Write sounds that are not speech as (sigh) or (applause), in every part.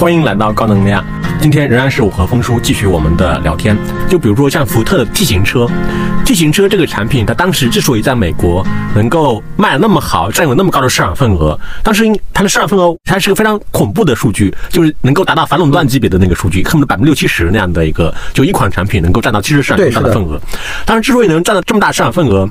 欢迎来到高能量。今天仍然是我和峰叔继续我们的聊天。就比如说像福特的 T 型车，T 型车这个产品，它当时之所以在美国能够卖得那么好，占有那么高的市场份额，当时它的市场份额它是个非常恐怖的数据，就是能够达到反垄断级别的那个数据，恨不得百分之六七十那样的一个，就一款产品能够占到七十市场最大的份额。当然，之所以能占到这么大市场份额，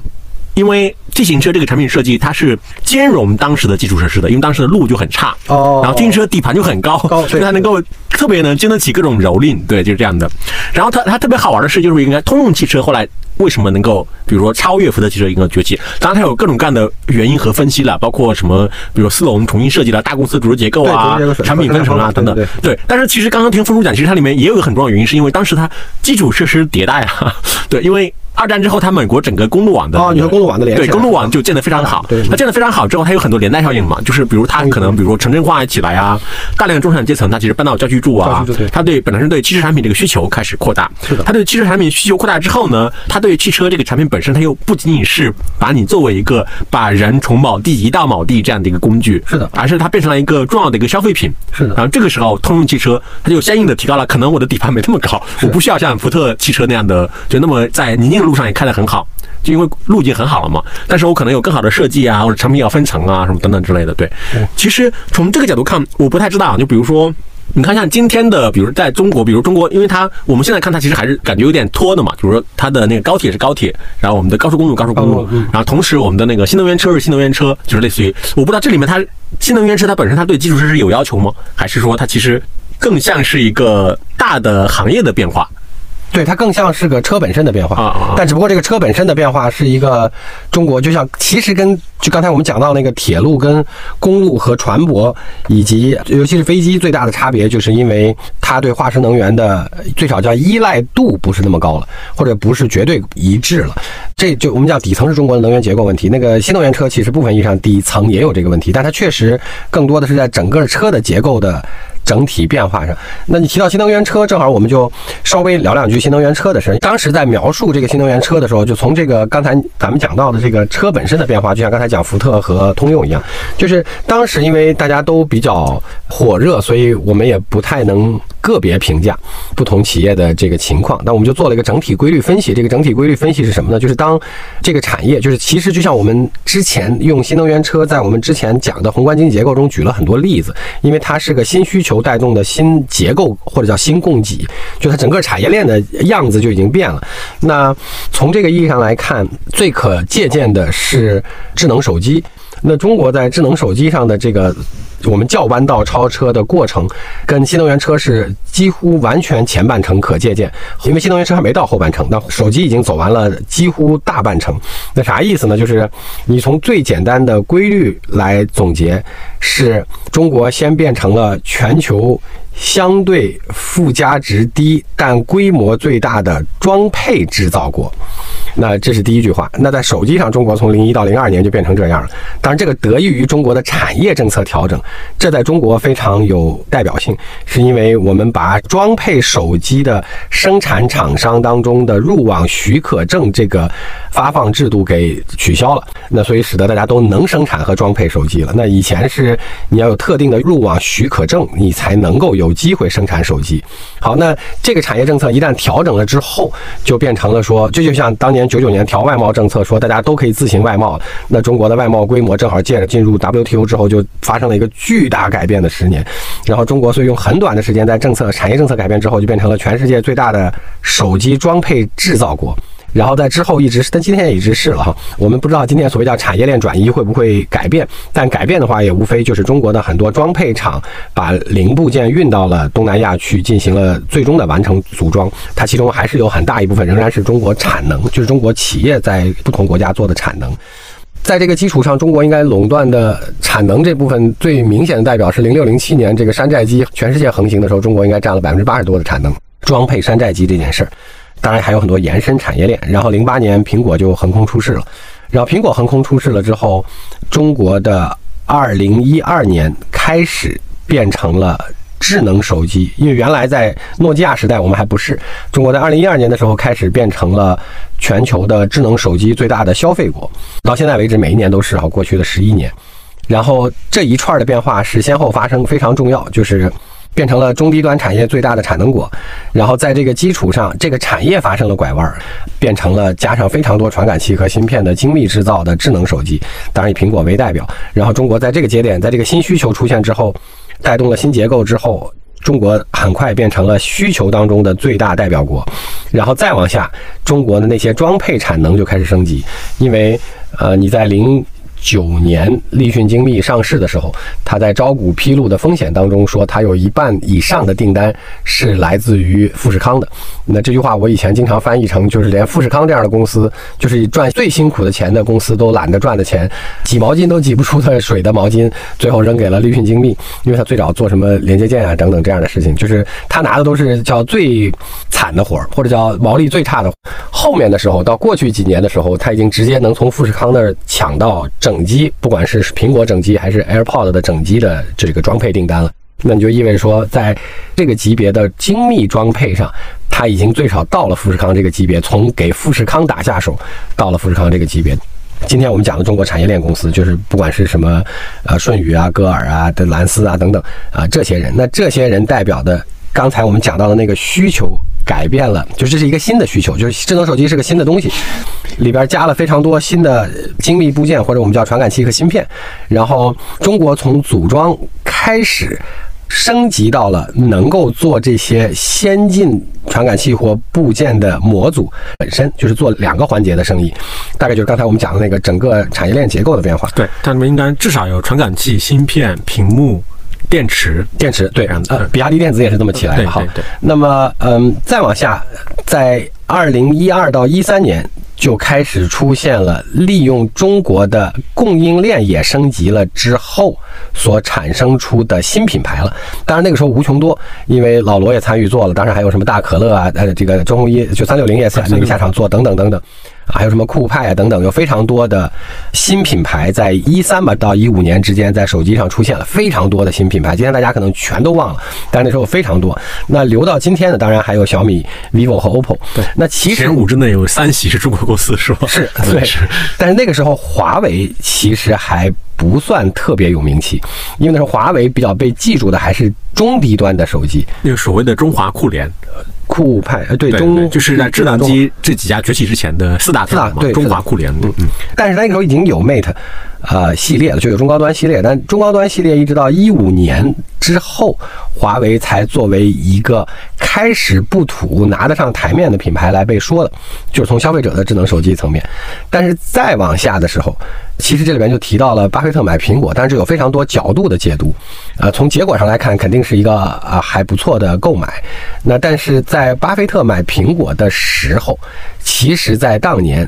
因为 T 型车这个产品设计，它是兼容当时的基础设施的，因为当时的路就很差，哦然后自行车底盘就很高，高所以它能够特别能经得起各种蹂躏，对，就是这样的。然后它它特别好玩的是，就是应该通用汽车后来为什么能够，比如说超越福特汽车一个崛起，当然它有各种各样的原因和分析了，包括什么，比如斯隆重新设计了大公司组织结构啊产品分成啊等等对，对。但是其实刚刚听峰叔讲，其实它里面也有一个很重要的原因，是因为当时它基础设施迭代啊，(laughs) 对，因为。二战之后，它美国整个公路网的哦你说公路网的连对公路网就建得非常好。对它建得非常好之后，它有很多连带效应嘛，就是比如它可能比如说城镇化起来啊，大量的中产阶层它其实搬到郊区住啊它对本身对汽车产品这个需求开始扩大。是的它对汽车产品需求扩大之后呢，它对汽车这个产品本身，它又不仅仅是把你作为一个把人从某地移到某地这样的一个工具，是的而是它变成了一个重要的一个消费品。是的然后这个时候，通用汽车它就相应的提高了，可能我的底盘没那么高，我不需要像福特汽车那样的，就那么在泥泞的路上也开得很好。就因为路已经很好了嘛，但是我可能有更好的设计啊，或者产品要分层啊，什么等等之类的。对，其实从这个角度看，我不太知道，就比如说。你看，像今天的，比如在中国，比如中国，因为它我们现在看它其实还是感觉有点拖的嘛。比如说它的那个高铁是高铁，然后我们的高速公路高速公路，然后同时我们的那个新能源车是新能源车，就是类似于我不知道这里面它新能源车它本身它对基础设施有要求吗？还是说它其实更像是一个大的行业的变化？对，它更像是个车本身的变化啊但只不过这个车本身的变化是一个中国，就像其实跟就刚才我们讲到那个铁路跟公路和船舶以及尤其是飞机最大的差别，就是因为它对化石能源的最少叫依赖度不是那么高了，或者不是绝对一致了。这就我们讲底层是中国的能源结构问题。那个新能源车其实部分意义上底层也有这个问题，但它确实更多的是在整个车的结构的。整体变化上，那你提到新能源车，正好我们就稍微聊两句新能源车的事。当时在描述这个新能源车的时候，就从这个刚才咱们讲到的这个车本身的变化，就像刚才讲福特和通用一样，就是当时因为大家都比较火热，所以我们也不太能个别评价不同企业的这个情况。那我们就做了一个整体规律分析。这个整体规律分析是什么呢？就是当这个产业，就是其实就像我们之前用新能源车，在我们之前讲的宏观经济结构中举了很多例子，因为它是个新需求带动的新结构或者叫新供给，就它整个产业链的样子就已经变了。那从这个意义上来看，最可借鉴的是智能手机。那中国在智能手机上的这个我们叫弯道超车的过程，跟新能源车是几乎完全前半程可借鉴，因为新能源车还没到后半程，那手机已经走完了几乎大半程。那啥意思呢？就是你从最简单的规律来总结，是中国先变成了全球相对附加值低但规模最大的装配制造国。那这是第一句话。那在手机上，中国从零一到零二年就变成这样了。当然，这个得益于中国的产业政策调整，这在中国非常有代表性，是因为我们把装配手机的生产厂商当中的入网许可证这个发放制度给取消了。那所以使得大家都能生产和装配手机了。那以前是你要有特定的入网许可证，你才能够有机会生产手机。好，那这个产业政策一旦调整了之后，就变成了说，这就像当年九九年调外贸政策，说大家都可以自行外贸。那中国的外贸规模正好借着进入 WTO 之后，就发生了一个巨大改变的十年。然后中国所以用很短的时间，在政策产业政策改变之后，就变成了全世界最大的手机装配制造国。然后在之后一直是，但今天也一直是了哈。我们不知道今天所谓叫产业链转移会不会改变，但改变的话，也无非就是中国的很多装配厂把零部件运到了东南亚去进行了最终的完成组装。它其中还是有很大一部分仍然是中国产能，就是中国企业在不同国家做的产能。在这个基础上，中国应该垄断的产能这部分最明显的代表是零六零七年这个山寨机全世界横行的时候，中国应该占了百分之八十多的产能，装配山寨机这件事儿。当然还有很多延伸产业链。然后零八年苹果就横空出世了，然后苹果横空出世了之后，中国的二零一二年开始变成了。智能手机，因为原来在诺基亚时代我们还不是，中国在二零一二年的时候开始变成了全球的智能手机最大的消费国，到现在为止每一年都是啊，过去的十一年，然后这一串的变化是先后发生，非常重要，就是。变成了中低端产业最大的产能国。然后在这个基础上，这个产业发生了拐弯，变成了加上非常多传感器和芯片的精密制造的智能手机。当然以苹果为代表。然后中国在这个节点，在这个新需求出现之后，带动了新结构之后。中国很快变成了需求当中的最大代表国，然后再往下，中国的那些装配产能就开始升级，因为呃你在零。九年，立讯精密上市的时候，他在招股披露的风险当中说，他有一半以上的订单是来自于富士康的。那这句话我以前经常翻译成，就是连富士康这样的公司，就是赚最辛苦的钱的公司都懒得赚的钱，挤毛巾都挤不出的水的毛巾，最后扔给了立讯精密，因为他最早做什么连接件啊等等这样的事情，就是他拿的都是叫最惨的活儿，或者叫毛利最差的。后面的时候，到过去几年的时候，他已经直接能从富士康那儿抢到。整机，不管是苹果整机还是 AirPod 的整机的这个装配订单了，那你就意味着说，在这个级别的精密装配上，它已经最少到了富士康这个级别，从给富士康打下手，到了富士康这个级别。今天我们讲的中国产业链公司，就是不管是什么，呃，舜宇啊、歌尔啊、的蓝思啊等等啊，这些人，那这些人代表的，刚才我们讲到的那个需求。改变了，就这是一个新的需求，就是智能手机是个新的东西，里边加了非常多新的精密部件，或者我们叫传感器和芯片。然后中国从组装开始升级到了能够做这些先进传感器或部件的模组本身，就是做两个环节的生意。大概就是刚才我们讲的那个整个产业链结构的变化。对，它里面应该至少有传感器、芯片、屏幕。电池，电池，对，呃，比亚迪电子也是这么起来的哈。对对。那么，嗯，再往下，在二零一二到一三年就开始出现了利用中国的供应链也升级了之后所产生出的新品牌了。当然那个时候无穷多，因为老罗也参与做了，当然还有什么大可乐啊，呃，这个周鸿祎就三六零也那个下场做等等等等。还有什么酷派啊等等，有非常多的新品牌在一三吧到一五年之间在手机上出现了非常多的新品牌。今天大家可能全都忘了，但是那时候非常多。那留到今天的当然还有小米、vivo 和 (laughs) OPPO。对，那其实五之内有三喜是中国公司是吧？是，对。但是那个时候华为其实还不算特别有名气，因为那时候华为比较被记住的还是中低端的手机，那个所谓的中华酷联。酷派呃对中就是在智能机这几家崛起之前的四大四大对中华酷联嗯嗯，但是那个时候已经有 Mate，呃系列了，就有中高端系列，但中高端系列一直到一五年之后，华为才作为一个开始不土拿得上台面的品牌来被说的，就是从消费者的智能手机层面，但是再往下的时候。其实这里边就提到了巴菲特买苹果，但是有非常多角度的解读。呃，从结果上来看，肯定是一个啊还不错的购买。那但是在巴菲特买苹果的时候，其实在当年，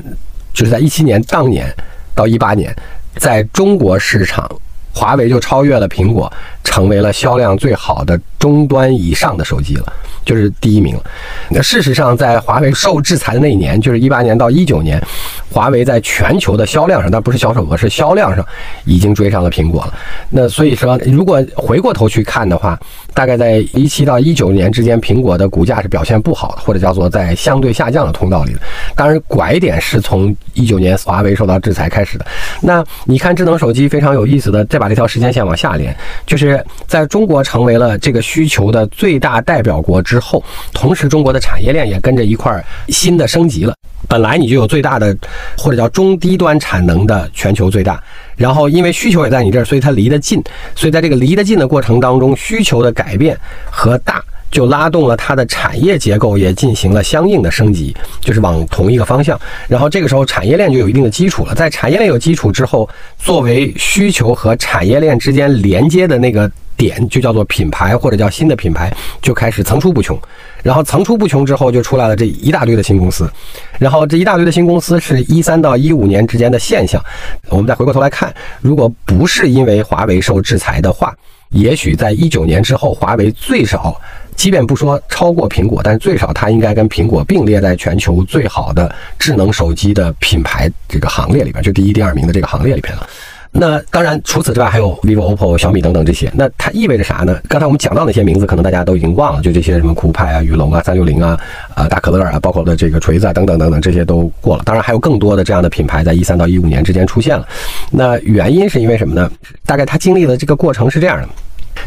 就是在一七年当年到一八年，在中国市场，华为就超越了苹果，成为了销量最好的终端以上的手机了。就是第一名了。那事实上，在华为受制裁的那一年，就是一八年到一九年，华为在全球的销量上，但不是销售额，是销量上已经追上了苹果了。那所以说，如果回过头去看的话，大概在一七到一九年之间，苹果的股价是表现不好的，或者叫做在相对下降的通道里的。当然，拐点是从一九年华为受到制裁开始的。那你看，智能手机非常有意思的，再把这条时间线往下连，就是在中国成为了这个需求的最大代表国。之后，同时中国的产业链也跟着一块儿新的升级了。本来你就有最大的，或者叫中低端产能的全球最大，然后因为需求也在你这儿，所以它离得近。所以在这个离得近的过程当中，需求的改变和大，就拉动了它的产业结构也进行了相应的升级，就是往同一个方向。然后这个时候产业链就有一定的基础了。在产业链有基础之后，作为需求和产业链之间连接的那个。点就叫做品牌，或者叫新的品牌，就开始层出不穷。然后层出不穷之后，就出来了这一大堆的新公司。然后这一大堆的新公司是一三到一五年之间的现象。我们再回过头来看，如果不是因为华为受制裁的话，也许在一九年之后，华为最少，即便不说超过苹果，但最少它应该跟苹果并列在全球最好的智能手机的品牌这个行列里边，就第一、第二名的这个行列里边了。那当然，除此之外还有 vivo、OPPO、小米等等这些。那它意味着啥呢？刚才我们讲到那些名字，可能大家都已经忘了，就这些什么酷派啊、雨龙啊、三六零啊、啊大可乐啊，包括的这个锤子啊等等等等，这些都过了。当然还有更多的这样的品牌在一三到一五年之间出现了。那原因是因为什么呢？大概它经历的这个过程是这样的。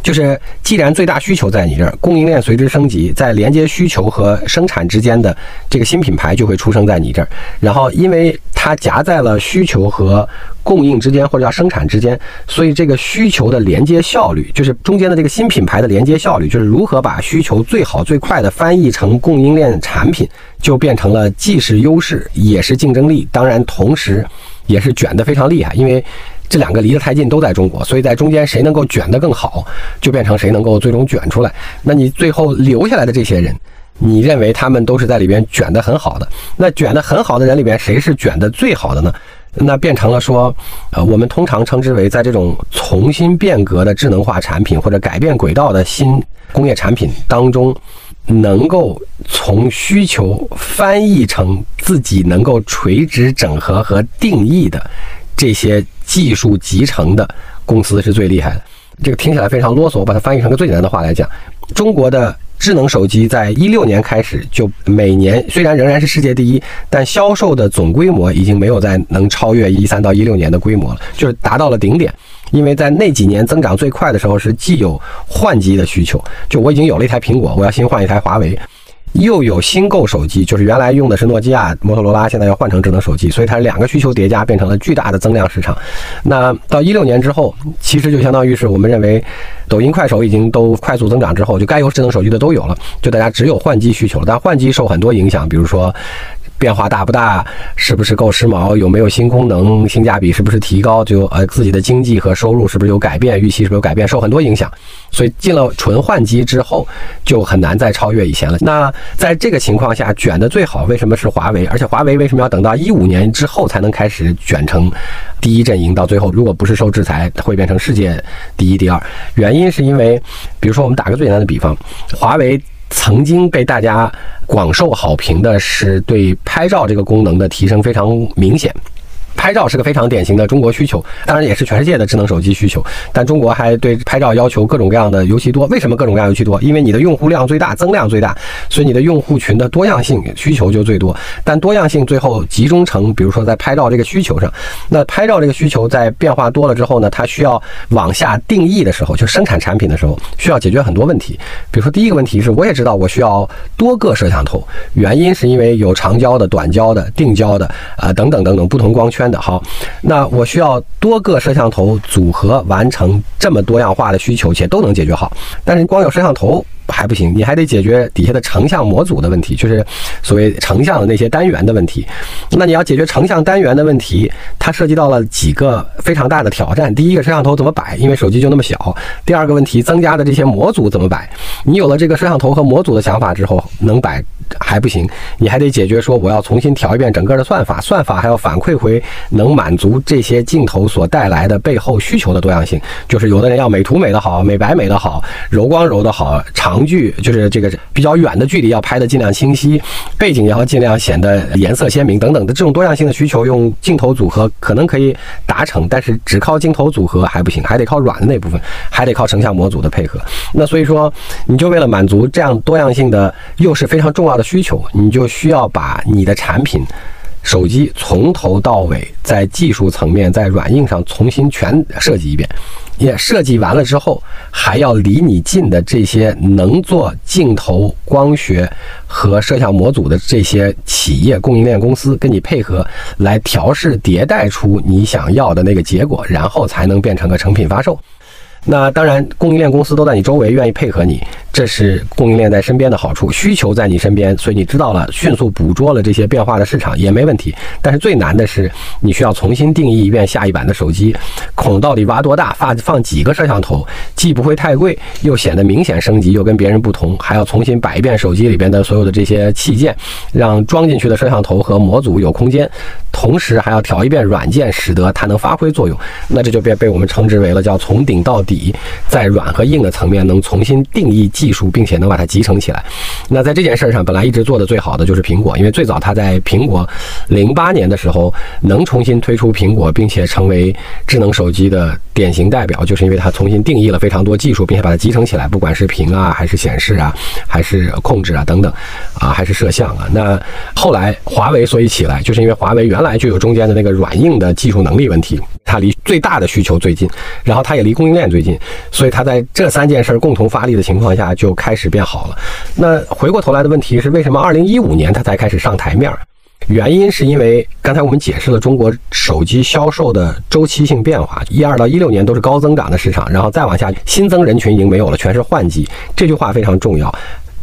就是既然最大需求在你这儿，供应链随之升级，在连接需求和生产之间的这个新品牌就会出生在你这儿。然后，因为它夹在了需求和供应之间，或者叫生产之间，所以这个需求的连接效率，就是中间的这个新品牌的连接效率，就是如何把需求最好最快的翻译成供应链产品，就变成了既是优势也是竞争力。当然，同时也是卷得非常厉害，因为。这两个离得太近，都在中国，所以在中间谁能够卷得更好，就变成谁能够最终卷出来。那你最后留下来的这些人，你认为他们都是在里边卷得很好的？那卷得很好的人里边，谁是卷得最好的呢？那变成了说，呃，我们通常称之为在这种重新变革的智能化产品或者改变轨道的新工业产品当中，能够从需求翻译成自己能够垂直整合和定义的。这些技术集成的公司是最厉害的。这个听起来非常啰嗦，我把它翻译成个最简单的话来讲：中国的智能手机在一六年开始就每年虽然仍然是世界第一，但销售的总规模已经没有再能超越一三到一六年的规模了，就是达到了顶点。因为在那几年增长最快的时候，是既有换机的需求，就我已经有了一台苹果，我要新换一台华为。又有新购手机，就是原来用的是诺基亚、摩托罗拉，现在要换成智能手机，所以它两个需求叠加，变成了巨大的增量市场。那到一六年之后，其实就相当于是我们认为，抖音、快手已经都快速增长之后，就该有智能手机的都有了，就大家只有换机需求了。但换机受很多影响，比如说。变化大不大？是不是够时髦？有没有新功能？性价比是不是提高？就呃自己的经济和收入是不是有改变？预期是不是有改变？受很多影响，所以进了纯换机之后，就很难再超越以前了。那在这个情况下，卷的最好为什么是华为？而且华为为什么要等到一五年之后才能开始卷成第一阵营？到最后，如果不是受制裁，会变成世界第一、第二？原因是因为，比如说我们打个最简单的比方，华为。曾经被大家广受好评的是对拍照这个功能的提升非常明显。拍照是个非常典型的中国需求，当然也是全世界的智能手机需求。但中国还对拍照要求各种各样的尤其多。为什么各种各样尤其多？因为你的用户量最大，增量最大，所以你的用户群的多样性需求就最多。但多样性最后集中成，比如说在拍照这个需求上，那拍照这个需求在变化多了之后呢，它需要往下定义的时候，就生产产品的时候，需要解决很多问题。比如说第一个问题是，我也知道我需要多个摄像头，原因是因为有长焦的、短焦的、定焦的，啊等等等等不同光圈。的好，那我需要多个摄像头组合完成这么多样化的需求，且都能解决好。但是光有摄像头。还不行，你还得解决底下的成像模组的问题，就是所谓成像的那些单元的问题。那你要解决成像单元的问题，它涉及到了几个非常大的挑战。第一个，摄像头怎么摆？因为手机就那么小。第二个问题，增加的这些模组怎么摆？你有了这个摄像头和模组的想法之后，能摆还不行，你还得解决说我要重新调一遍整个的算法，算法还要反馈回能满足这些镜头所带来的背后需求的多样性。就是有的人要美图美的好，美白美的好，柔光柔的好，长。距就是这个比较远的距离要拍的尽量清晰，背景也要尽量显得颜色鲜明等等的这种多样性的需求，用镜头组合可能可以达成，但是只靠镜头组合还不行，还得靠软的那部分，还得靠成像模组的配合。那所以说，你就为了满足这样多样性的又是非常重要的需求，你就需要把你的产品。手机从头到尾在技术层面、在软硬上重新全设计一遍，也设计完了之后，还要离你近的这些能做镜头、光学和摄像模组的这些企业供应链公司跟你配合，来调试迭代出你想要的那个结果，然后才能变成个成品发售。那当然，供应链公司都在你周围，愿意配合你。这是供应链在身边的好处，需求在你身边，所以你知道了，迅速捕捉了这些变化的市场也没问题。但是最难的是，你需要重新定义一遍下一版的手机，孔到底挖多大，放放几个摄像头，既不会太贵，又显得明显升级，又跟别人不同，还要重新摆一遍手机里边的所有的这些器件，让装进去的摄像头和模组有空间，同时还要调一遍软件，使得它能发挥作用。那这就被被我们称之为了叫从顶到底，在软和硬的层面能重新定义。技术，并且能把它集成起来。那在这件事上，本来一直做的最好的就是苹果，因为最早它在苹果零八年的时候能重新推出苹果，并且成为智能手机的典型代表，就是因为它重新定义了非常多技术，并且把它集成起来，不管是屏啊，还是显示啊，还是控制啊等等，啊，还是摄像啊。那后来华为所以起来，就是因为华为原来就有中间的那个软硬的技术能力问题。它离最大的需求最近，然后它也离供应链最近，所以它在这三件事儿共同发力的情况下就开始变好了。那回过头来的问题是，为什么二零一五年它才开始上台面？原因是因为刚才我们解释了中国手机销售的周期性变化，一二到一六年都是高增长的市场，然后再往下新增人群已经没有了，全是换机。这句话非常重要。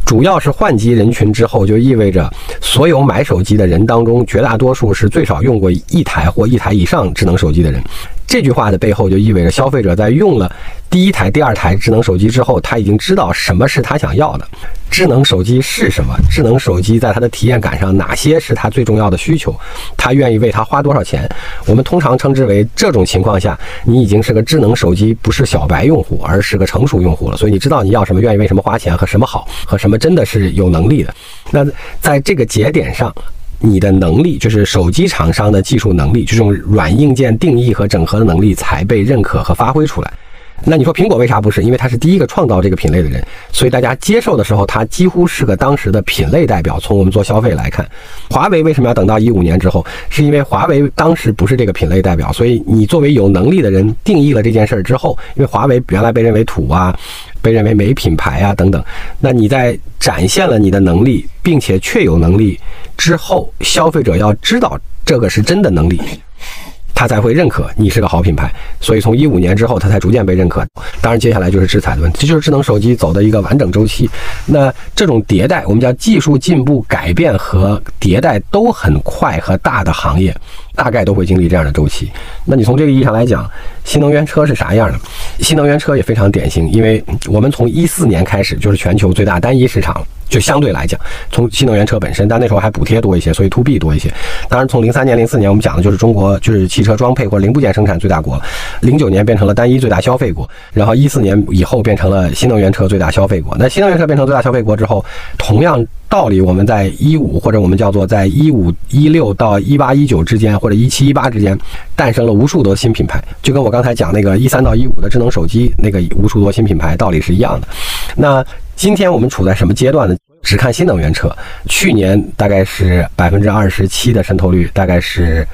主要是换机人群之后，就意味着所有买手机的人当中，绝大多数是最少用过一台或一台以上智能手机的人。这句话的背后就意味着，消费者在用了第一台、第二台智能手机之后，他已经知道什么是他想要的。智能手机是什么？智能手机在它的体验感上，哪些是它最重要的需求？他愿意为它花多少钱？我们通常称之为这种情况下，你已经是个智能手机不是小白用户，而是个成熟用户了。所以你知道你要什么，愿意为什么花钱和什么好和什么真的是有能力的。那在这个节点上。你的能力就是手机厂商的技术能力，这种软硬件定义和整合的能力才被认可和发挥出来。那你说苹果为啥不是？因为它是第一个创造这个品类的人，所以大家接受的时候，它几乎是个当时的品类代表。从我们做消费来看，华为为什么要等到一五年之后？是因为华为当时不是这个品类代表，所以你作为有能力的人定义了这件事儿之后，因为华为原来被认为土啊。被认为没品牌啊等等，那你在展现了你的能力，并且确有能力之后，消费者要知道这个是真的能力。他才会认可你是个好品牌，所以从一五年之后，他才逐渐被认可。当然，接下来就是制裁的问题，这就是智能手机走的一个完整周期。那这种迭代，我们叫技术进步、改变和迭代都很快和大的行业，大概都会经历这样的周期。那你从这个意义上来讲，新能源车是啥样的？新能源车也非常典型，因为我们从一四年开始就是全球最大单一市场。就相对来讲，从新能源车本身，但那时候还补贴多一些，所以 to B 多一些。当然，从零三年、零四年，我们讲的就是中国就是汽车装配或零部件生产最大国。零九年变成了单一最大消费国，然后一四年以后变成了新能源车最大消费国。那新能源车变成最大消费国之后，同样道理，我们在一五或者我们叫做在一五一六到一八一九之间，或者一七一八之间，诞生了无数多新品牌，就跟我刚才讲那个一三到一五的智能手机那个无数多新品牌道理是一样的。那今天我们处在什么阶段呢？只看新能源车，去年大概是百分之二十七的渗透率，大概是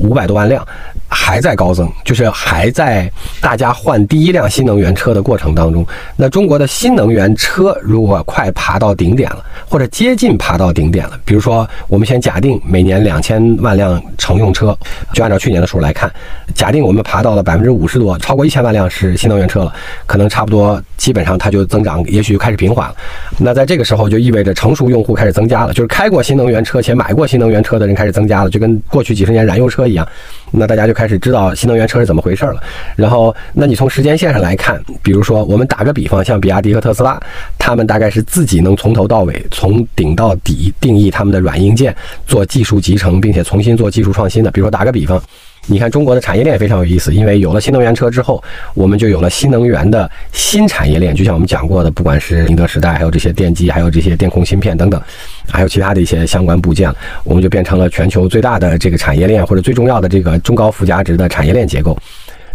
五百多万辆。还在高增，就是还在大家换第一辆新能源车的过程当中。那中国的新能源车如果快爬到顶点了，或者接近爬到顶点了，比如说我们先假定每年两千万辆乘用车，就按照去年的数来看，假定我们爬到了百分之五十多，超过一千万辆是新能源车了，可能差不多基本上它就增长，也许就开始平缓了。那在这个时候就意味着成熟用户开始增加了，就是开过新能源车且买过新能源车的人开始增加了，就跟过去几十年燃油车一样。那大家就开始知道新能源车是怎么回事了。然后，那你从时间线上来看，比如说我们打个比方，像比亚迪和特斯拉，他们大概是自己能从头到尾、从顶到底定义他们的软硬件，做技术集成，并且重新做技术创新的。比如说打个比方。你看中国的产业链非常有意思，因为有了新能源车之后，我们就有了新能源的新产业链。就像我们讲过的，不管是宁德时代，还有这些电机，还有这些电控芯片等等，还有其他的一些相关部件，我们就变成了全球最大的这个产业链，或者最重要的这个中高附加值的产业链结构。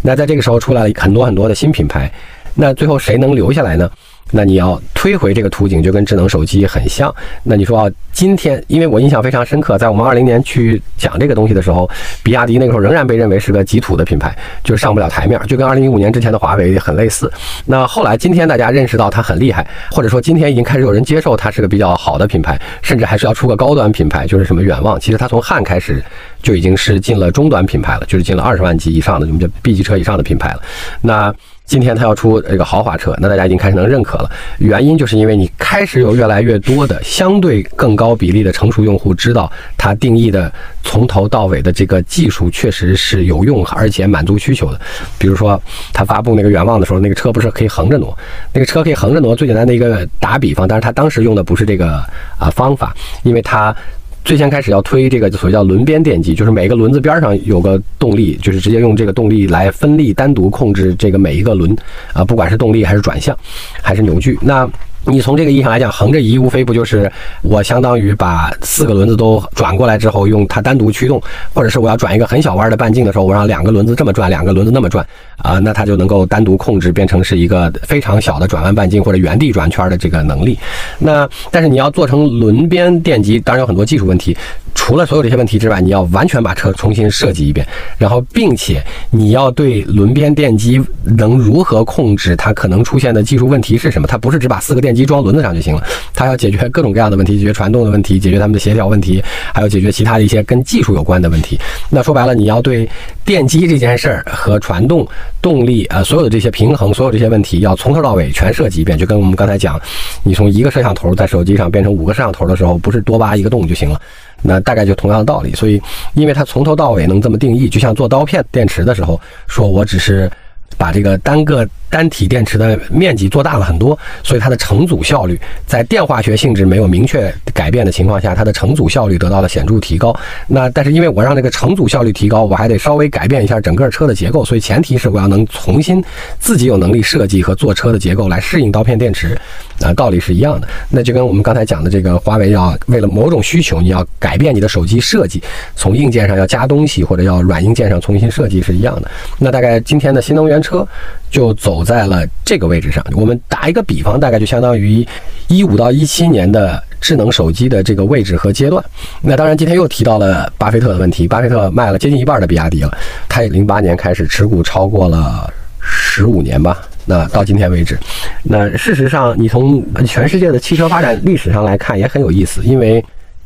那在这个时候出来了很多很多的新品牌，那最后谁能留下来呢？那你要推回这个图景，就跟智能手机很像。那你说啊，今天，因为我印象非常深刻，在我们二零年去讲这个东西的时候，比亚迪那个时候仍然被认为是个极土的品牌，就上不了台面，就跟二零一五年之前的华为很类似。那后来今天大家认识到它很厉害，或者说今天已经开始有人接受它是个比较好的品牌，甚至还是要出个高端品牌，就是什么远望。其实它从汉开始就已经是进了中端品牌了，就是进了二十万级以上的，我们叫 B 级车以上的品牌了。那。今天他要出这个豪华车，那大家已经开始能认可了。原因就是因为你开始有越来越多的相对更高比例的成熟用户知道，它定义的从头到尾的这个技术确实是有用，而且满足需求的。比如说，他发布那个远望的时候，那个车不是可以横着挪？那个车可以横着挪，最简单的一个打比方，但是他当时用的不是这个啊方法，因为他。最先开始要推这个所谓叫轮边电机，就是每个轮子边上有个动力，就是直接用这个动力来分力单独控制这个每一个轮，啊，不管是动力还是转向，还是扭矩，那。你从这个意义上来讲，横着移无非不就是我相当于把四个轮子都转过来之后，用它单独驱动，或者是我要转一个很小弯的半径的时候，我让两个轮子这么转，两个轮子那么转，啊，那它就能够单独控制，变成是一个非常小的转弯半径或者原地转圈的这个能力。那但是你要做成轮边电机，当然有很多技术问题。除了所有这些问题之外，你要完全把车重新设计一遍，然后并且你要对轮边电机能如何控制它可能出现的技术问题是什么？它不是只把四个电机装轮子上就行了，它要解决各种各样的问题，解决传动的问题，解决它们的协调问题，还有解决其他的一些跟技术有关的问题。那说白了，你要对电机这件事儿和传动、动力啊，所有的这些平衡，所有这些问题，要从头到尾全涉及一遍。就跟我们刚才讲，你从一个摄像头在手机上变成五个摄像头的时候，不是多挖一个洞就行了。那大概就同样的道理。所以，因为它从头到尾能这么定义，就像做刀片电池的时候，说我只是把这个单个。单体电池的面积做大了很多，所以它的成组效率在电化学性质没有明确改变的情况下，它的成组效率得到了显著提高。那但是因为我让这个成组效率提高，我还得稍微改变一下整个车的结构，所以前提是我要能重新自己有能力设计和做车的结构来适应刀片电池，啊，道理是一样的。那就跟我们刚才讲的这个华为要为了某种需求，你要改变你的手机设计，从硬件上要加东西或者要软硬件上重新设计是一样的。那大概今天的新能源车就走。在了这个位置上，我们打一个比方，大概就相当于一五到一七年的智能手机的这个位置和阶段。那当然，今天又提到了巴菲特的问题。巴菲特卖了接近一半的比亚迪了，他零八年开始持股超过了十五年吧。那到今天为止，那事实上，你从全世界的汽车发展历史上来看，也很有意思，因为。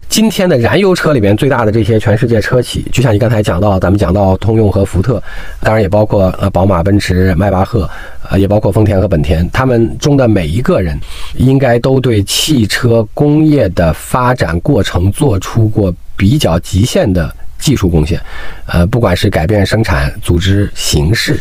今天的燃油车里边最大的这些全世界车企，就像你刚才讲到，咱们讲到通用和福特，当然也包括呃宝马、奔驰、迈巴赫，呃也包括丰田和本田，他们中的每一个人，应该都对汽车工业的发展过程做出过比较极限的技术贡献，呃，不管是改变生产组织形式。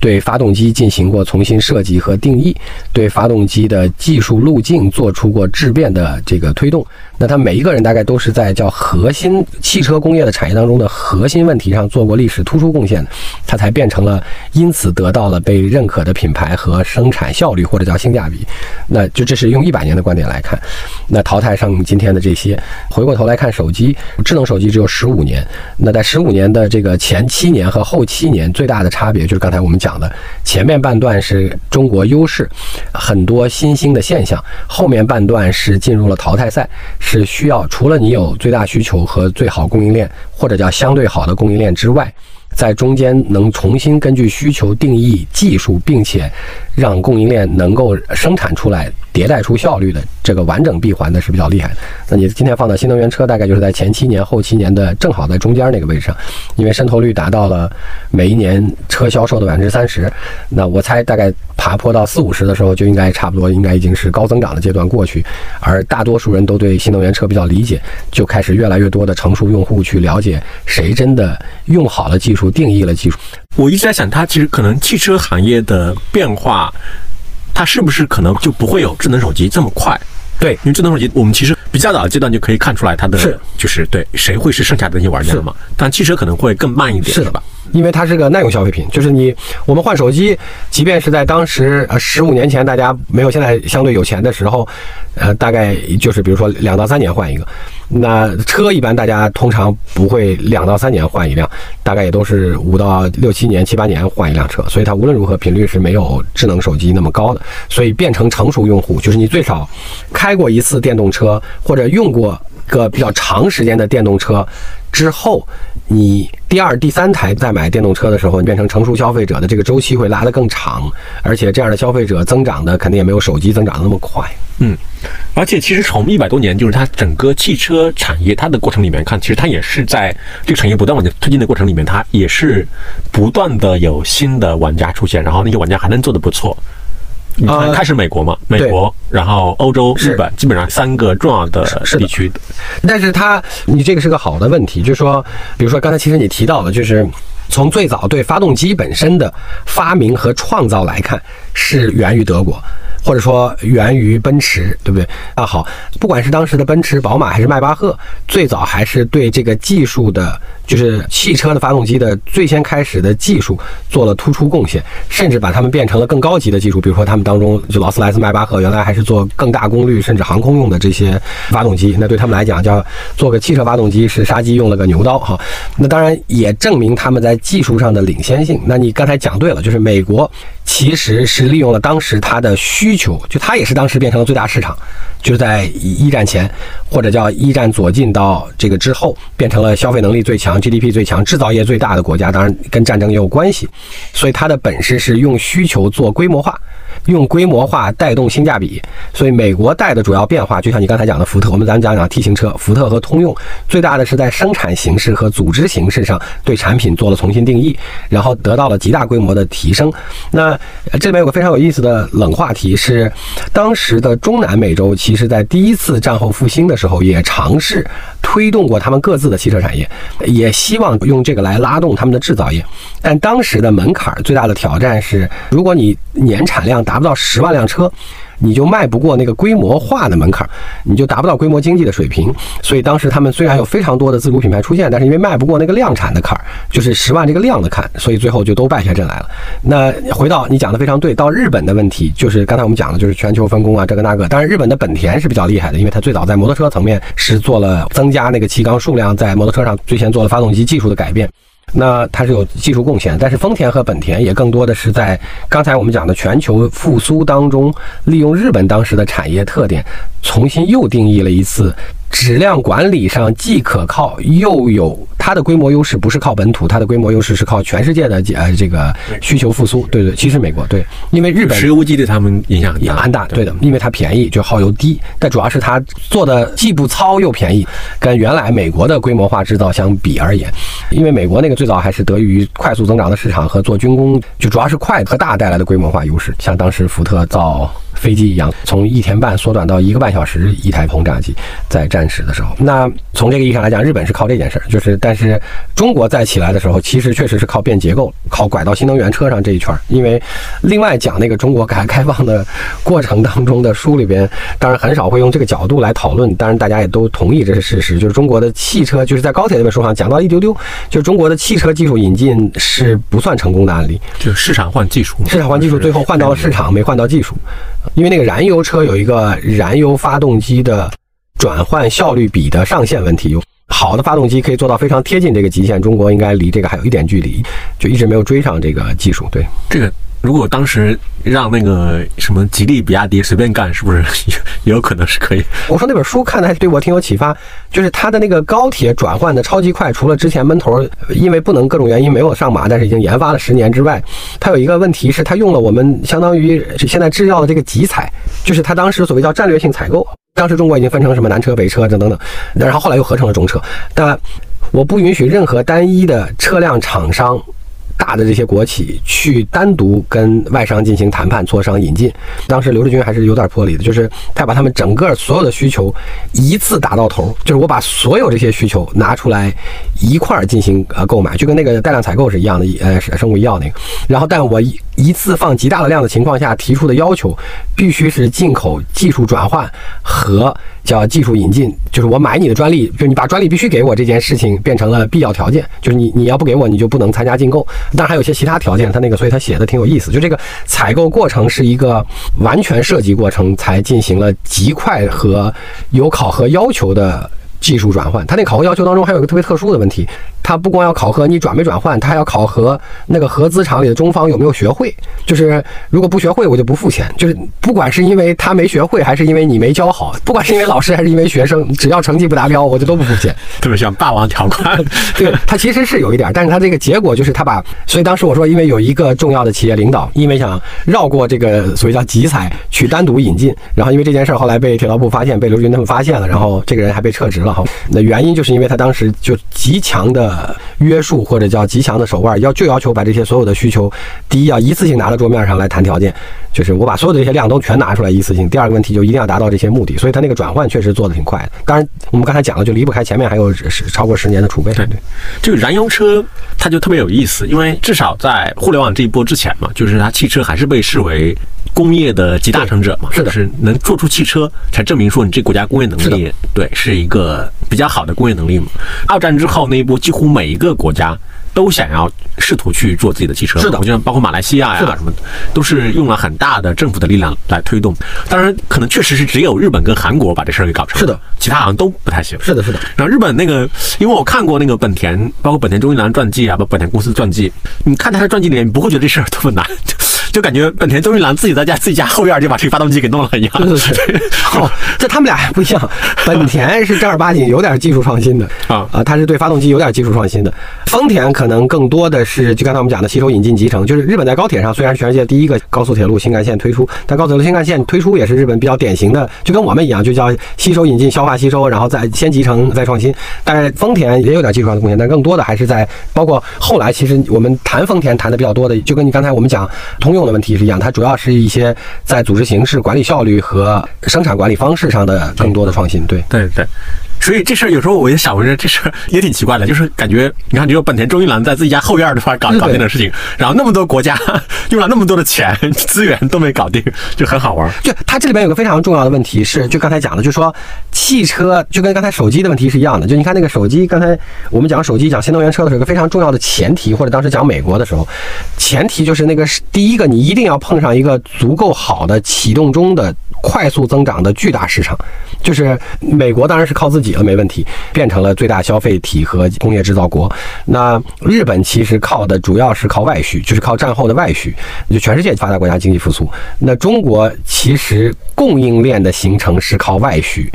对发动机进行过重新设计和定义，对发动机的技术路径做出过质变的这个推动。那他每一个人大概都是在叫核心汽车工业的产业当中的核心问题上做过历史突出贡献的，他才变成了因此得到了被认可的品牌和生产效率或者叫性价比。那就这是用一百年的观点来看，那淘汰上今天的这些，回过头来看手机，智能手机只有十五年。那在十五年的这个前七年和后七年最大的差别就是刚才我们讲。讲的前面半段是中国优势，很多新兴的现象；后面半段是进入了淘汰赛，是需要除了你有最大需求和最好供应链，或者叫相对好的供应链之外，在中间能重新根据需求定义技术，并且让供应链能够生产出来。迭代出效率的这个完整闭环的是比较厉害的。那你今天放到新能源车，大概就是在前七年、后七年的正好在中间那个位置上，因为渗透率达到了每一年车销售的百分之三十。那我猜大概爬坡到四五十的时候，就应该差不多应该已经是高增长的阶段过去。而大多数人都对新能源车比较理解，就开始越来越多的成熟用户去了解谁真的用好了技术、定义了技术。我一直在想，它其实可能汽车行业的变化。它是不是可能就不会有智能手机这么快？对，因为智能手机我们其实比较早的阶段就可以看出来它的是就是对谁会是剩下的那些玩家嘛？但汽车可能会更慢一点，是吧？因为它是个耐用消费品，就是你我们换手机，即便是在当时呃十五年前大家没有现在相对有钱的时候，呃，大概就是比如说两到三年换一个。那车一般大家通常不会两到三年换一辆，大概也都是五到六七年、七八年换一辆车，所以它无论如何频率是没有智能手机那么高的。所以变成成熟用户，就是你最少开过一次电动车或者用过个比较长时间的电动车之后，你第二、第三台再买电动车的时候，你变成成熟消费者的这个周期会拉得更长，而且这样的消费者增长的肯定也没有手机增长的那么快。嗯。而且其实从一百多年，就是它整个汽车产业它的过程里面看，其实它也是在这个产业不断往前推进的过程里面，它也是不断的有新的玩家出现，然后那些玩家还能做得不错。你看，开始美国嘛，美国，然后欧洲、日本，基本上三个重要的地区。但是它，你这个是个好的问题，就是说，比如说刚才其实你提到了，就是从最早对发动机本身的发明和创造来看，是源于德国。或者说源于奔驰，对不对？啊，好，不管是当时的奔驰、宝马还是迈巴赫，最早还是对这个技术的，就是汽车的发动机的最先开始的技术做了突出贡献，甚至把它们变成了更高级的技术。比如说，他们当中就劳斯莱斯、迈巴赫原来还是做更大功率甚至航空用的这些发动机，那对他们来讲叫做个汽车发动机是杀鸡用了个牛刀哈。那当然也证明他们在技术上的领先性。那你刚才讲对了，就是美国。其实是利用了当时它的需求，就它也是当时变成了最大市场，就是在一战前或者叫一战左近到这个之后，变成了消费能力最强、GDP 最强、制造业最大的国家。当然跟战争也有关系，所以它的本事是用需求做规模化。用规模化带动性价比，所以美国带的主要变化，就像你刚才讲的福特，我们咱讲讲 T 型车，福特和通用最大的是在生产形式和组织形式上对产品做了重新定义，然后得到了极大规模的提升。那这里面有个非常有意思的冷话题是，当时的中南美洲其实在第一次战后复兴的时候也尝试推动过他们各自的汽车产业，也希望用这个来拉动他们的制造业，但当时的门槛最大的挑战是，如果你年产量达不到十万辆车，你就迈不过那个规模化的门槛，你就达不到规模经济的水平。所以当时他们虽然有非常多的自主品牌出现，但是因为迈不过那个量产的坎儿，就是十万这个量的坎，所以最后就都败下阵来了。那回到你讲的非常对，到日本的问题，就是刚才我们讲的，就是全球分工啊，这个那个。当然，日本的本田是比较厉害的，因为它最早在摩托车层面是做了增加那个气缸数量，在摩托车上最先做了发动机技术的改变。那它是有技术贡献，但是丰田和本田也更多的是在刚才我们讲的全球复苏当中，利用日本当时的产业特点，重新又定义了一次。质量管理上既可靠又有它的规模优势，不是靠本土，它的规模优势是靠全世界的呃这个需求复苏。对对，其实美国对，因为日本石油危机对他们影响也很大。对的，因为它便宜，就耗油低，但主要是它做的既不糙又便宜，跟原来美国的规模化制造相比而言，因为美国那个最早还是得益于快速增长的市场和做军工，就主要是快和大带来的规模化优势，像当时福特造。飞机一样，从一天半缩短到一个半小时一台轰炸机，在战时的时候，那从这个意义上来讲，日本是靠这件事儿，就是但是中国再起来的时候，其实确实是靠变结构，靠拐到新能源车上这一圈儿。因为另外讲那个中国改革开放的过程当中的书里边，当然很少会用这个角度来讨论，当然大家也都同意这是事实，就是中国的汽车就是在高铁那本书上讲到一丢丢，就是中国的汽车技术引进是不算成功的案例，就是市场换技术，市场换技术最后换到了市场，没换到技术。(laughs) 因为那个燃油车有一个燃油发动机的转换效率比的上限问题，有好的发动机可以做到非常贴近这个极限，中国应该离这个还有一点距离，就一直没有追上这个技术。对这个。如果当时让那个什么吉利、比亚迪随便干，是不是也 (laughs) 有可能是可以？我说那本书看的还对我挺有启发，就是它的那个高铁转换的超级快，除了之前闷头因为不能各种原因没有上马，但是已经研发了十年之外，它有一个问题是它用了我们相当于现在制药的这个集采，就是它当时所谓叫战略性采购。当时中国已经分成什么南车、北车等等等，然后后来又合成了中车，但我不允许任何单一的车辆厂商。大的这些国企去单独跟外商进行谈判、磋商、引进，当时刘志军还是有点魄力的，就是他把他们整个所有的需求一次打到头，就是我把所有这些需求拿出来一块儿进行呃购买，就跟那个带量采购是一样的，呃，生物医药那个。然后，但我一一次放极大的量的情况下提出的要求，必须是进口技术转换和。叫技术引进，就是我买你的专利，就你把专利必须给我这件事情变成了必要条件，就是你你要不给我，你就不能参加竞购。但还有些其他条件，他那个所以他写的挺有意思，就这个采购过程是一个完全设计过程，才进行了极快和有考核要求的技术转换。他那考核要求当中还有一个特别特殊的问题。他不光要考核你转没转换，他还要考核那个合资厂里的中方有没有学会。就是如果不学会，我就不付钱。就是不管是因为他没学会，还是因为你没教好，不管是因为老师还是因为学生，只要成绩不达标，我就都不付钱。特别像霸王条款。(laughs) 对他其实是有一点，但是他这个结果就是他把，所以当时我说，因为有一个重要的企业领导，因为想绕过这个所谓叫集采，去单独引进，然后因为这件事儿后来被铁道部发现，被刘军他们发现了，然后这个人还被撤职了哈。那原因就是因为他当时就极强的。呃，约束或者叫极强的手腕，要就要求把这些所有的需求，第一要一次性拿到桌面上来谈条件，就是我把所有的这些量都全拿出来一次性。第二个问题就一定要达到这些目的，所以他那个转换确实做的挺快的。当然，我们刚才讲了，就离不开前面还有十超过十年的储备。对对，这个燃油车它就特别有意思，因为至少在互联网这一波之前嘛，就是它汽车还是被视为工业的集大成者嘛，是的，是能做出汽车才证明说你这国家工业能力对是一个比较好的工业能力嘛。二战之后那一波几乎。每一个国家都想要试图去做自己的汽车，是的，我觉得包括马来西亚呀什么，都是用了很大的政府的力量来推动。当然，可能确实是只有日本跟韩国把这事儿给搞成，是的，其他好像都不太行。是的，是的。然后日本那个，因为我看过那个本田，包括本田中一郎传记啊，包括本田公司传记，你看他的传记里面，你不会觉得这事儿特别难。(laughs) 就感觉本田宗一郎自己在家自己家后院就把这个发动机给弄了一样。对对对，好，(laughs) 这他们俩还不一样。本田是正儿八经有点技术创新的啊啊，他是对发动机有点技术创新的。丰田可能更多的是，就刚才我们讲的吸收引进集成，就是日本在高铁上虽然是全世界第一个高速铁路新干线推出，但高速铁路新干线推出也是日本比较典型的，就跟我们一样，就叫吸收引进、消化吸收，然后再先集成再创新。但是丰田也有点技术上的贡献，但更多的还是在包括后来，其实我们谈丰田谈的比较多的，就跟你刚才我们讲通用的问题是一样，它主要是一些在组织形式、管理效率和生产管理方式上的更多的创新。对，对对。所以这事儿有时候我也想，我觉得这事儿也挺奇怪的，就是感觉你看，只有本田中一郎在自己家后院的话搞搞定的事情，然后那么多国家 (laughs) 用了那么多的钱 (laughs) 资源都没搞定，就很好玩。就它这里边有个非常重要的问题是，就刚才讲的，就说汽车就跟刚才手机的问题是一样的。就你看那个手机，刚才我们讲手机讲新能源车的时候，有个非常重要的前提，或者当时讲美国的时候，前提就是那个是第一个，你一定要碰上一个足够好的启动中的快速增长的巨大市场。就是美国当然是靠自己了，没问题，变成了最大消费体和工业制造国。那日本其实靠的主要是靠外需，就是靠战后的外需，就全世界发达国家经济复苏。那中国其实供应链的形成是靠外需，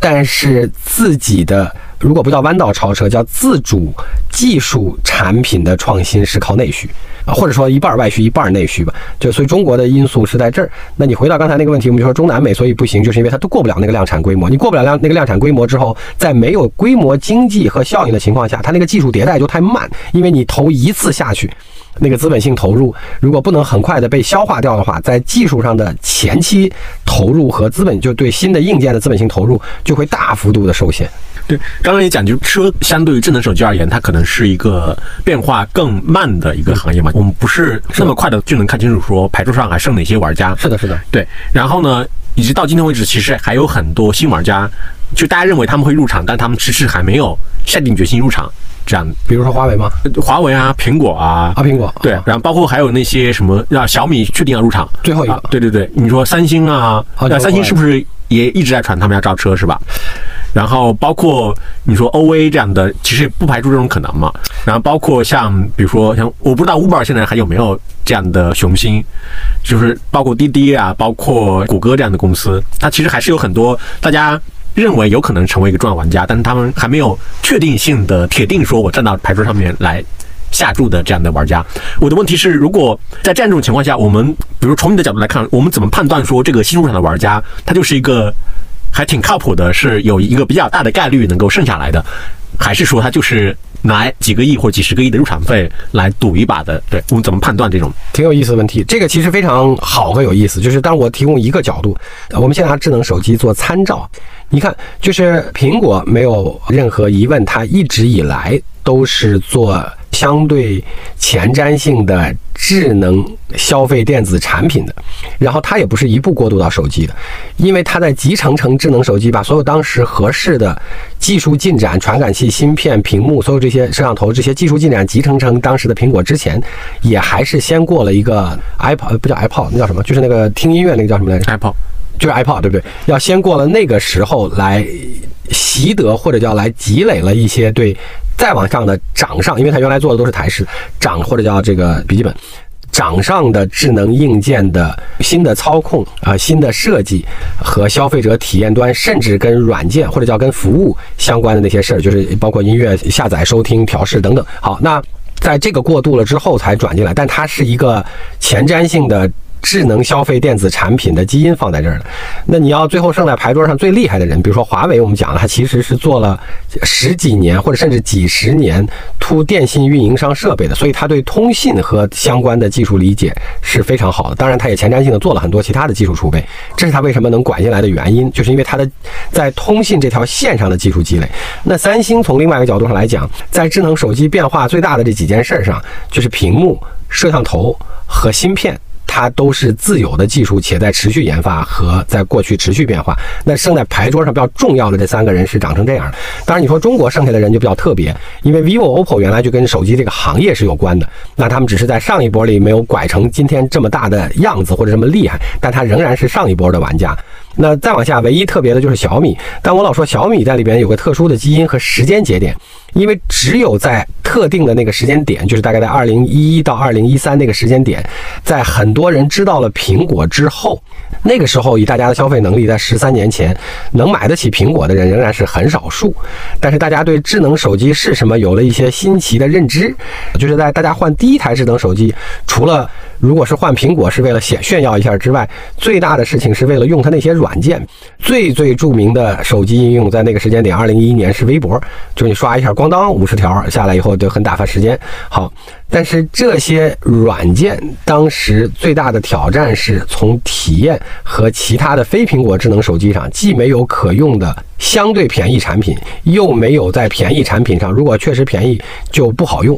但是自己的如果不叫弯道超车，叫自主技术产品的创新是靠内需。或者说一半外需一半内需吧，就所以中国的因素是在这儿。那你回到刚才那个问题，我们就说中南美所以不行，就是因为它都过不了那个量产规模。你过不了量那个量产规模之后，在没有规模经济和效应的情况下，它那个技术迭代就太慢，因为你投一次下去，那个资本性投入如果不能很快的被消化掉的话，在技术上的前期投入和资本就对新的硬件的资本性投入就会大幅度的受限。对，刚刚也讲，就是车相对于智能手机而言，它可能是一个变化更慢的一个行业嘛。我们不是那么快的就能看清楚说牌桌上还剩哪些玩家。是的，是的，对。然后呢，以及到今天为止，其实还有很多新玩家，就大家认为他们会入场，但他们迟迟还没有下定决心入场。这样，比如说华为吗？华为啊，苹果啊，啊，苹果对，然后包括还有那些什么，让小米确定要入场，最后一个，对对对，你说三星啊，那三星是不是也一直在传他们要造车是吧？然后包括你说 O A 这样的，其实不排除这种可能嘛。然后包括像比如说像我不知道 Uber 现在还有没有这样的雄心，就是包括滴滴啊，包括谷歌这样的公司，它其实还是有很多大家认为有可能成为一个重要玩家，但是他们还没有确定性的铁定说我站到牌桌上面来下注的这样的玩家。我的问题是，如果在这样一种情况下，我们比如从你的角度来看，我们怎么判断说这个新入场的玩家他就是一个？还挺靠谱的，是有一个比较大的概率能够剩下来的，还是说他就是拿几个亿或几十个亿的入场费来赌一把的？对我们怎么判断这种？挺有意思的问题，这个其实非常好和有意思。就是当我提供一个角度，我们先拿智能手机做参照，你看，就是苹果没有任何疑问，它一直以来都是做。相对前瞻性的智能消费电子产品的，然后它也不是一步过渡到手机的，因为它在集成成智能手机，把所有当时合适的技术进展、传感器、芯片、屏幕，所有这些摄像头这些技术进展集成成当时的苹果之前，也还是先过了一个 iPod，不叫 iPod，那叫什么？就是那个听音乐那个叫什么来着？iPod，就是 iPod，对不对？要先过了那个时候来习得或者叫来积累了一些对。再往上的掌上，因为它原来做的都是台式掌或者叫这个笔记本掌上的智能硬件的新的操控啊，新的设计和消费者体验端，甚至跟软件或者叫跟服务相关的那些事儿，就是包括音乐下载、收听、调试等等。好，那在这个过渡了之后才转进来，但它是一个前瞻性的。智能消费电子产品的基因放在这儿了，那你要最后剩在牌桌上最厉害的人，比如说华为，我们讲了，它其实是做了十几年或者甚至几十年突电信运营商设备的，所以它对通信和相关的技术理解是非常好的。当然，它也前瞻性的做了很多其他的技术储备，这是它为什么能管进来的原因，就是因为它的在通信这条线上的技术积累。那三星从另外一个角度上来讲，在智能手机变化最大的这几件事上，就是屏幕、摄像头和芯片。它都是自有的技术，且在持续研发和在过去持续变化。那剩在牌桌上比较重要的这三个人是长成这样的。当然，你说中国剩下的人就比较特别，因为 vivo、OPPO 原来就跟手机这个行业是有关的。那他们只是在上一波里没有拐成今天这么大的样子或者这么厉害，但他仍然是上一波的玩家。那再往下，唯一特别的就是小米。但我老说小米在里边有个特殊的基因和时间节点，因为只有在特定的那个时间点，就是大概在二零一一到二零一三那个时间点，在很多人知道了苹果之后，那个时候以大家的消费能力，在十三年前能买得起苹果的人仍然是很少数。但是大家对智能手机是什么有了一些新奇的认知，就是在大家换第一台智能手机，除了如果是换苹果是为了显炫耀一下之外，最大的事情是为了用它那些软件。最最著名的手机应用在那个时间点，二零一一年是微博，就是你刷一下，咣当五十条下来以后就很打发时间。好，但是这些软件当时最大的挑战是从体验和其他的非苹果智能手机上，既没有可用的相对便宜产品，又没有在便宜产品上，如果确实便宜就不好用。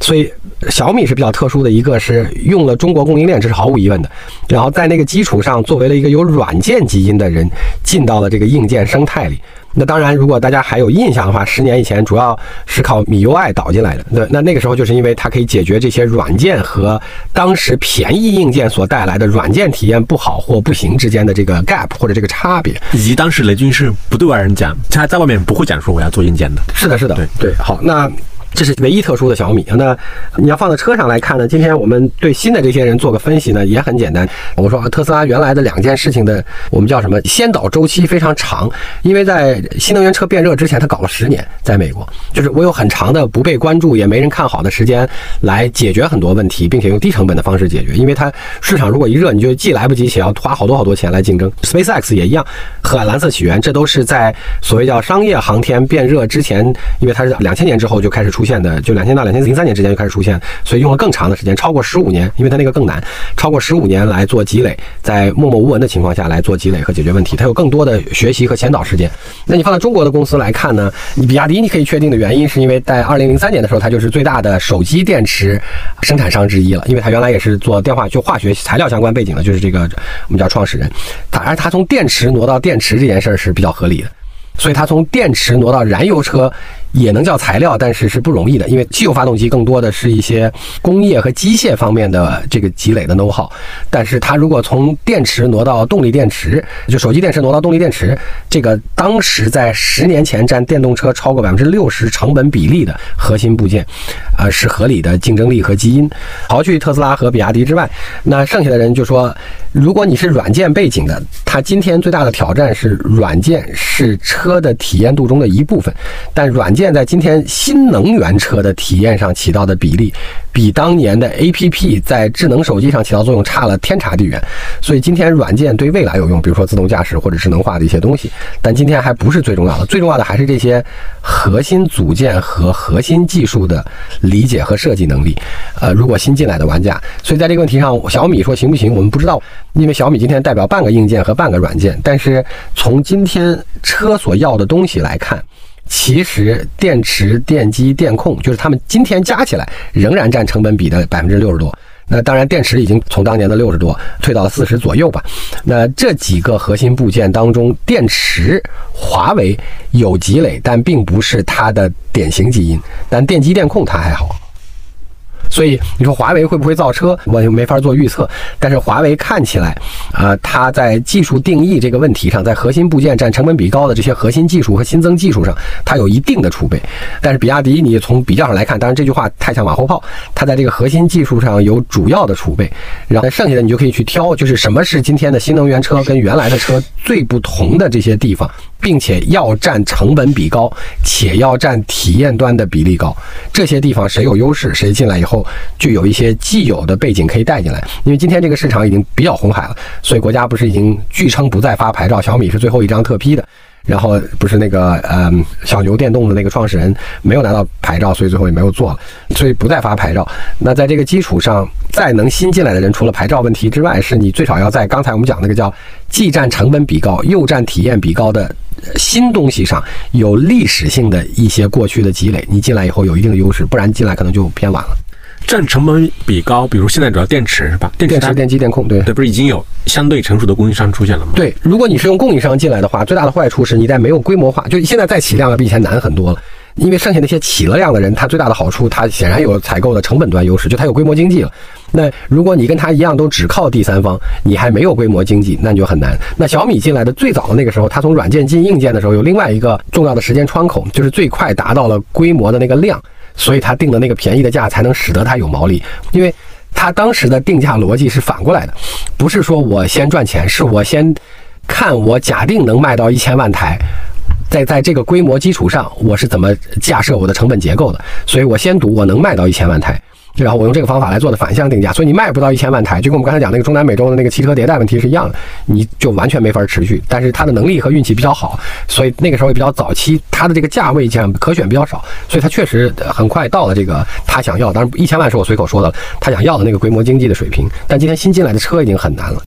所以小米是比较特殊的一个，是用了中国供应链，这是毫无疑问的。然后在那个基础上，作为了一个有软件基因的人，进到了这个硬件生态里。那当然，如果大家还有印象的话，十年以前主要是靠米 UI 导进来的。对那那个时候，就是因为它可以解决这些软件和当时便宜硬件所带来的软件体验不好或不行之间的这个 gap 或者这个差别。以及当时雷军是不对外人讲，他在外面不会讲说我要做硬件的。是的，是的，对对。好，那。这是唯一特殊的小米。那你要放在车上来看呢？今天我们对新的这些人做个分析呢，也很简单。我说特斯拉原来的两件事情的，我们叫什么？先导周期非常长，因为在新能源车变热之前，它搞了十年，在美国，就是我有很长的不被关注也没人看好的时间来解决很多问题，并且用低成本的方式解决。因为它市场如果一热，你就既来不及，且要花好多好多钱来竞争。SpaceX 也一样，和蓝色起源，这都是在所谓叫商业航天变热之前，因为它是两千年之后就开始出。出现的就两千到两千零三年之间就开始出现，所以用了更长的时间，超过十五年，因为它那个更难，超过十五年来做积累，在默默无闻的情况下来做积累和解决问题，它有更多的学习和先导时间。那你放在中国的公司来看呢？你比亚迪你可以确定的原因是因为在二零零三年的时候，它就是最大的手机电池生产商之一了，因为它原来也是做电话就化学材料相关背景的，就是这个我们叫创始人。当然，他从电池挪到电池这件事儿是比较合理的，所以他从电池挪到燃油车。也能叫材料，但是是不容易的，因为汽油发动机更多的是一些工业和机械方面的这个积累的 know how。但是它如果从电池挪到动力电池，就手机电池挪到动力电池，这个当时在十年前占电动车超过百分之六十成本比例的核心部件，啊，是合理的竞争力和基因。刨去特斯拉和比亚迪之外，那剩下的人就说，如果你是软件背景的，它今天最大的挑战是软件是车的体验度中的一部分，但软件。现在今天新能源车的体验上起到的比例，比当年的 A P P 在智能手机上起到作用差了天差地远。所以今天软件对未来有用，比如说自动驾驶或者智能化的一些东西，但今天还不是最重要的。最重要的还是这些核心组件和核心技术的理解和设计能力。呃，如果新进来的玩家，所以在这个问题上，小米说行不行，我们不知道，因为小米今天代表半个硬件和半个软件。但是从今天车所要的东西来看。其实电池、电机、电控，就是他们今天加起来仍然占成本比的百分之六十多。那当然，电池已经从当年的六十多退到了四十左右吧。那这几个核心部件当中，电池华为有积累，但并不是它的典型基因。但电机、电控它还好。所以你说华为会不会造车，我就没法做预测。但是华为看起来，啊，它在技术定义这个问题上，在核心部件占成本比高的这些核心技术和新增技术上，它有一定的储备。但是比亚迪，你从比较上来看，当然这句话太像马后炮，它在这个核心技术上有主要的储备，然后剩下的你就可以去挑，就是什么是今天的新能源车跟原来的车最不同的这些地方。并且要占成本比高，且要占体验端的比例高，这些地方谁有优势，谁进来以后就有一些既有的背景可以带进来。因为今天这个市场已经比较红海了，所以国家不是已经据称不再发牌照，小米是最后一张特批的。然后不是那个呃小牛电动的那个创始人没有拿到牌照，所以最后也没有做了，所以不再发牌照。那在这个基础上，再能新进来的人，除了牌照问题之外，是你最少要在刚才我们讲那个叫既占成本比高又占体验比高的新东西上有历史性的一些过去的积累，你进来以后有一定的优势，不然进来可能就偏晚了。占成本比高，比如现在主要电池是吧？电池、电机、电控，对对，不是已经有相对成熟的供应商出现了吗？对，如果你是用供应商进来的话，最大的坏处是你在没有规模化，就现在再起量要比以前难很多了。因为剩下那些起了量的人，他最大的好处，他显然有采购的成本端优势，就他有规模经济了。那如果你跟他一样都只靠第三方，你还没有规模经济，那你就很难。那小米进来的最早的那个时候，它从软件进硬件的时候，有另外一个重要的时间窗口，就是最快达到了规模的那个量，所以它定的那个便宜的价，才能使得它有毛利。因为它当时的定价逻辑是反过来的，不是说我先赚钱，是我先看我假定能卖到一千万台。在在这个规模基础上，我是怎么架设我的成本结构的？所以我先赌我能卖到一千万台，然后我用这个方法来做的反向定价。所以你卖不到一千万台，就跟我们刚才讲那个中南美洲的那个汽车迭代问题是一样的，你就完全没法持续。但是它的能力和运气比较好，所以那个时候也比较早期，它的这个价位这样可选比较少，所以它确实很快到了这个他想要。当然一千万是我随口说的，他想要的那个规模经济的水平。但今天新进来的车已经很难了。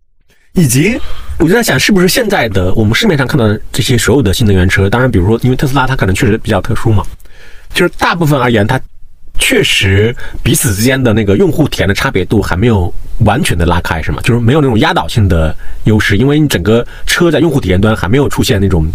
以及，我就在想，是不是现在的我们市面上看到的这些所有的新能源车，当然，比如说，因为特斯拉它可能确实比较特殊嘛，就是大部分而言，它确实彼此之间的那个用户体验的差别度还没有完全的拉开，是吗？就是没有那种压倒性的优势，因为你整个车在用户体验端还没有出现那种。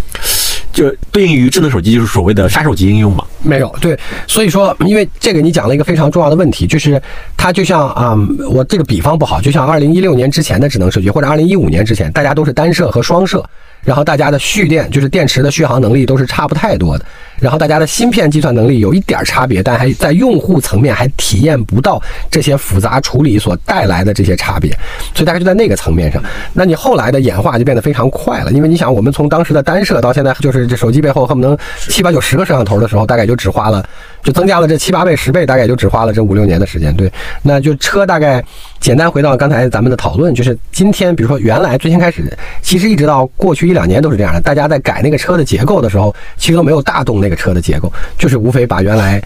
就对应于智能手机，就是所谓的杀手级应用嘛？没有，对，所以说，因为这个你讲了一个非常重要的问题，就是它就像啊，我这个比方不好，就像二零一六年之前的智能手机，或者二零一五年之前，大家都是单摄和双摄。然后大家的蓄电就是电池的续航能力都是差不太多的，然后大家的芯片计算能力有一点差别，但还在用户层面还体验不到这些复杂处理所带来的这些差别，所以大概就在那个层面上。那你后来的演化就变得非常快了，因为你想，我们从当时的单摄到现在，就是这手机背后恨不能七八九十个摄像头的时候，大概就只花了。就增加了这七八倍、十倍，大概也就只花了这五六年的时间。对，那就车大概简单回到刚才咱们的讨论，就是今天，比如说原来最先开始，其实一直到过去一两年都是这样的。大家在改那个车的结构的时候，其实都没有大动那个车的结构，就是无非把原来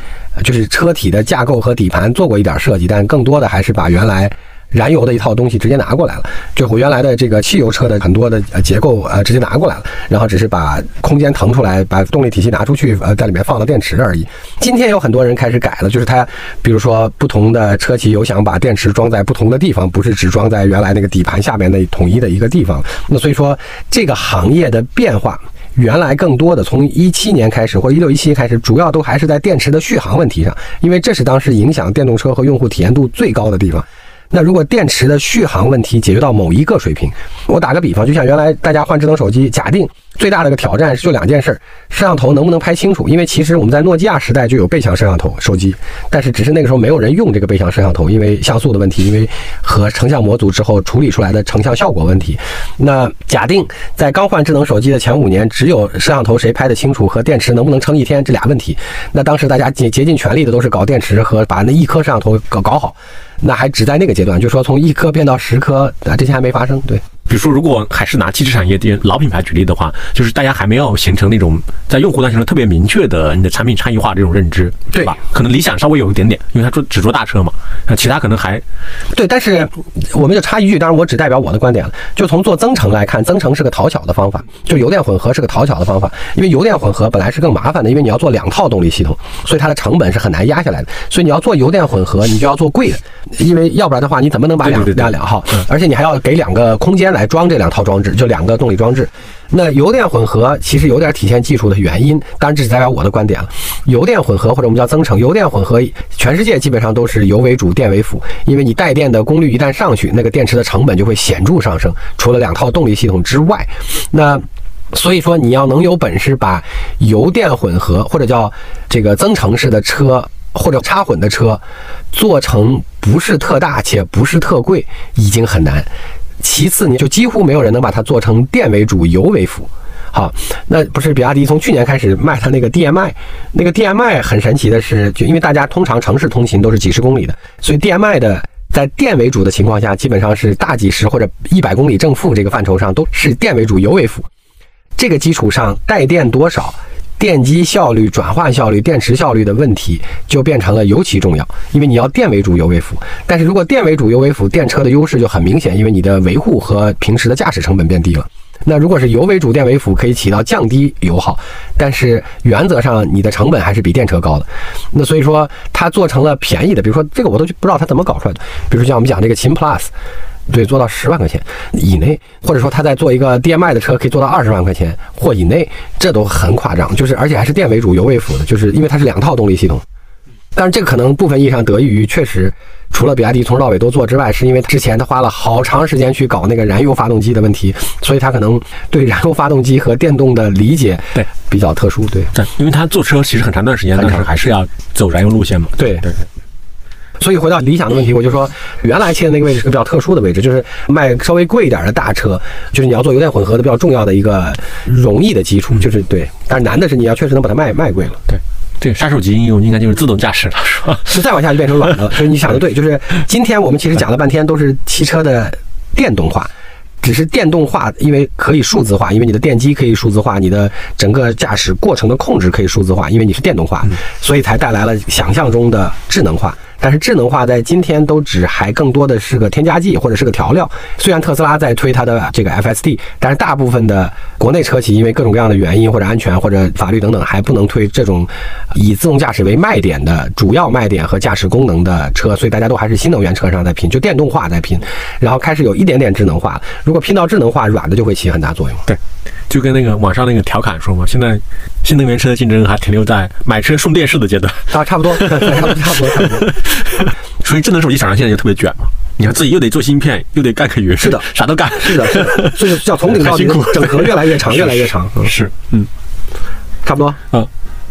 就是车体的架构和底盘做过一点设计，但更多的还是把原来。燃油的一套东西直接拿过来了，就原来的这个汽油车的很多的呃结构呃直接拿过来了，然后只是把空间腾出来，把动力体系拿出去，呃在里面放了电池而已。今天有很多人开始改了，就是它，比如说不同的车企有想把电池装在不同的地方，不是只装在原来那个底盘下面的统一的一个地方。那所以说这个行业的变化，原来更多的从一七年开始或一六一七开始，主要都还是在电池的续航问题上，因为这是当时影响电动车和用户体验度最高的地方。那如果电池的续航问题解决到某一个水平，我打个比方，就像原来大家换智能手机，假定最大的个挑战就两件事儿：摄像头能不能拍清楚？因为其实我们在诺基亚时代就有背向摄像头手机，但是只是那个时候没有人用这个背向摄像头，因为像素的问题，因为和成像模组之后处理出来的成像效果问题。那假定在刚换智能手机的前五年，只有摄像头谁拍得清楚和电池能不能撑一天这俩问题，那当时大家竭竭尽全力的都是搞电池和把那一颗摄像头搞搞好。那还只在那个阶段，就说从一颗变到十颗啊，这些还没发生。对，比如说，如果还是拿汽车产业的老品牌举例的话，就是大家还没有形成那种在用户端形成特别明确的你的产品差异化这种认知，对吧？可能理想稍微有一点点，因为他做只做大车嘛，那其他可能还对。但是我们就插一句，当然我只代表我的观点了。就从做增程来看，增程是个讨巧的方法，就油电混合是个讨巧的方法，因为油电混合本来是更麻烦的，因为你要做两套动力系统，所以它的成本是很难压下来的。所以你要做油电混合，你就要做贵的。因为要不然的话，你怎么能把两两两号？而且你还要给两个空间来装这两套装置，就两个动力装置。那油电混合其实有点体现技术的原因，当然这只代表我的观点了。油电混合或者我们叫增程，油电混合，全世界基本上都是油为主，电为辅。因为你带电的功率一旦上去，那个电池的成本就会显著上升。除了两套动力系统之外，那所以说你要能有本事把油电混合或者叫这个增程式的车。或者插混的车做成不是特大且不是特贵，已经很难。其次，你就几乎没有人能把它做成电为主、油为辅。好，那不是比亚迪从去年开始卖它那个 DMI，那个 DMI 很神奇的是，就因为大家通常城市通勤都是几十公里的，所以 DMI 的在电为主的情况下，基本上是大几十或者一百公里正负这个范畴上都是电为主、油为辅。这个基础上带电多少？电机效率、转换效率、电池效率的问题就变成了尤其重要，因为你要电为主、油为辅。但是如果电为主、油为辅，电车的优势就很明显，因为你的维护和平时的驾驶成本变低了。那如果是油为主、电为辅，可以起到降低油耗，但是原则上你的成本还是比电车高的。那所以说它做成了便宜的，比如说这个我都不知道它怎么搞出来的。比如像我们讲这个秦 Plus。对，做到十万块钱以内，或者说他在做一个 DMI 的车，可以做到二十万块钱或以内，这都很夸张。就是而且还是电为主、油为辅的，就是因为它是两套动力系统。但是这个可能部分意义上得益于确实除了比亚迪从头到尾都做之外，是因为之前他花了好长时间去搞那个燃油发动机的问题，所以他可能对燃油发动机和电动的理解对比较特殊。对对，因为他做车其实很长段时间，但是还是要走燃油路线嘛。对对，所以回到理想的问题，我就说原来切的那个位置是个比较特殊的位置，就是卖稍微贵一点的大车，就是你要做油电混合的比较重要的一个容易的基础，就是对。但是难的是你要确实能把它卖卖贵了。对，这个杀手级应用应该就是自动驾驶了，是吧？是再往下就变成软的了。所 (laughs) 以你想的对，就是今天我们其实讲了半天都是汽车的电动化。只是电动化，因为可以数字化，因为你的电机可以数字化，你的整个驾驶过程的控制可以数字化，因为你是电动化，所以才带来了想象中的智能化。但是智能化在今天都只还更多的是个添加剂或者是个调料。虽然特斯拉在推它的这个 FSD，但是大部分的国内车企因为各种各样的原因或者安全或者法律等等，还不能推这种以自动驾驶为卖点的主要卖点和驾驶功能的车，所以大家都还是新能源车上在拼，就电动化在拼，然后开始有一点点智能化。如果拼到智能化，软的就会起很大作用。对，就跟那个网上那个调侃说嘛，现在新能源车的竞争还停留在买车送电视的阶段。啊，差不多，差不多，差不多，差不多。所以智能手机厂商现在就特别卷嘛，你看自己又得做芯片，又得干个云，是的啥都干，是的，是的，所以叫从顶到底 (laughs) 整合越来越长，越来越长。嗯，是，嗯差不多。嗯，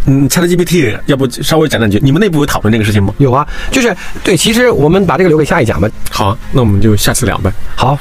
嗯，ChatGPT，要不稍微讲两句？你们内部有讨论这个事情吗？有啊，就是对，其实我们把这个留给下一讲吧。好啊，那我们就下次聊呗。好。